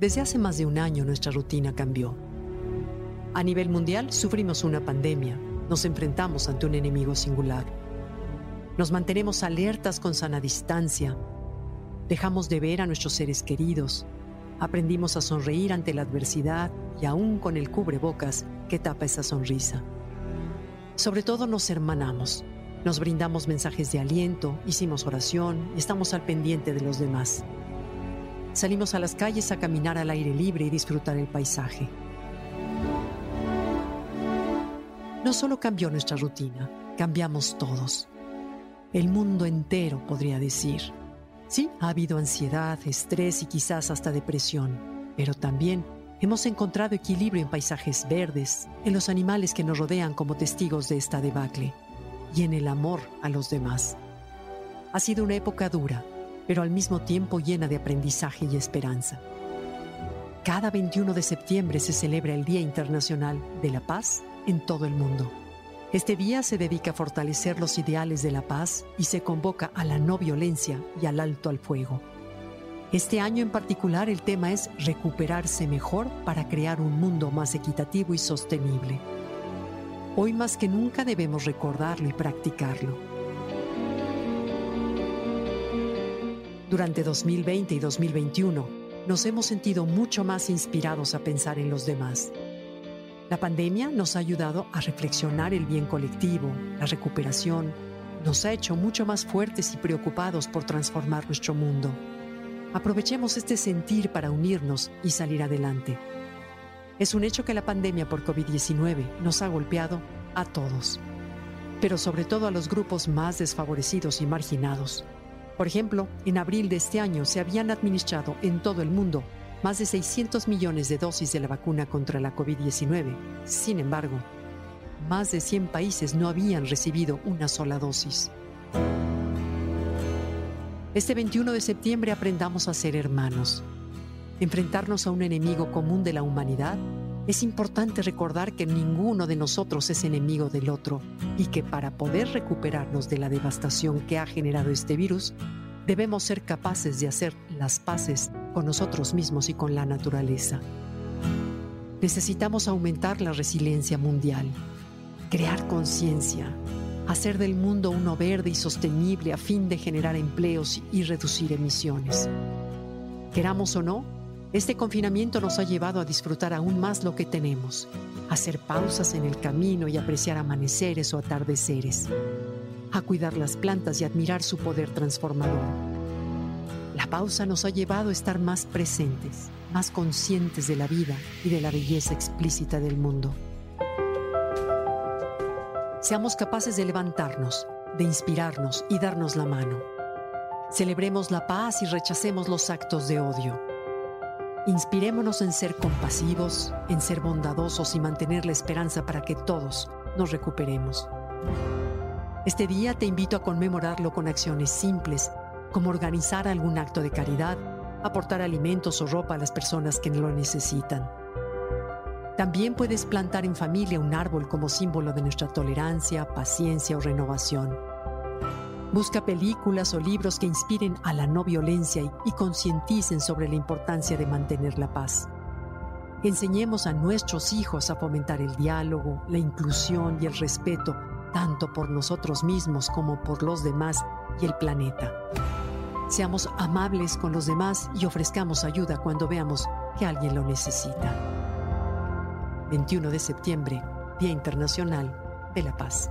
Desde hace más de un año nuestra rutina cambió. A nivel mundial sufrimos una pandemia, nos enfrentamos ante un enemigo singular. Nos mantenemos alertas con sana distancia, dejamos de ver a nuestros seres queridos, aprendimos a sonreír ante la adversidad y aún con el cubrebocas que tapa esa sonrisa. Sobre todo nos hermanamos, nos brindamos mensajes de aliento, hicimos oración, estamos al pendiente de los demás. Salimos a las calles a caminar al aire libre y disfrutar el paisaje. No solo cambió nuestra rutina, cambiamos todos. El mundo entero, podría decir. Sí, ha habido ansiedad, estrés y quizás hasta depresión, pero también hemos encontrado equilibrio en paisajes verdes, en los animales que nos rodean como testigos de esta debacle y en el amor a los demás. Ha sido una época dura, pero al mismo tiempo llena de aprendizaje y esperanza. Cada 21 de septiembre se celebra el Día Internacional de la Paz en todo el mundo. Este día se dedica a fortalecer los ideales de la paz y se convoca a la no violencia y al alto al fuego. Este año en particular el tema es recuperarse mejor para crear un mundo más equitativo y sostenible. Hoy más que nunca debemos recordarlo y practicarlo. Durante 2020 y 2021 nos hemos sentido mucho más inspirados a pensar en los demás. La pandemia nos ha ayudado a reflexionar el bien colectivo, la recuperación, nos ha hecho mucho más fuertes y preocupados por transformar nuestro mundo. Aprovechemos este sentir para unirnos y salir adelante. Es un hecho que la pandemia por COVID-19 nos ha golpeado a todos, pero sobre todo a los grupos más desfavorecidos y marginados por ejemplo, en abril de este año se habían administrado en todo el mundo más de 600 millones de dosis de la vacuna contra la COVID-19. Sin embargo, más de 100 países no habían recibido una sola dosis. Este 21 de septiembre aprendamos a ser hermanos. Enfrentarnos a un enemigo común de la humanidad es importante recordar que ninguno de nosotros es enemigo del otro y que para poder recuperarnos de la devastación que ha generado este virus, debemos ser capaces de hacer las paces con nosotros mismos y con la naturaleza. Necesitamos aumentar la resiliencia mundial, crear conciencia, hacer del mundo uno verde y sostenible a fin de generar empleos y reducir emisiones. Queramos o no, este confinamiento nos ha llevado a disfrutar aún más lo que tenemos, hacer pausas en el camino y apreciar amaneceres o atardeceres, a cuidar las plantas y admirar su poder transformador. La pausa nos ha llevado a estar más presentes, más conscientes de la vida y de la belleza explícita del mundo. Seamos capaces de levantarnos, de inspirarnos y darnos la mano. Celebremos la paz y rechacemos los actos de odio Inspirémonos en ser compasivos, en ser bondadosos y mantener la esperanza para que todos nos recuperemos. Este día te invito a conmemorarlo con acciones simples, como organizar algún acto de caridad, aportar alimentos o ropa a las personas que lo necesitan. También puedes plantar en familia un árbol como símbolo de nuestra tolerancia, paciencia o renovación. Busca películas o libros que inspiren a la no violencia y, concienticen sobre la importancia de mantener la paz. Enseñemos a nuestros hijos a fomentar el diálogo, la inclusión y el respeto, tanto por nosotros mismos como por los demás y el planeta. Seamos amables con los demás y ofrezcamos ayuda cuando veamos que alguien lo necesita. 21 de septiembre, Día Internacional de la Paz.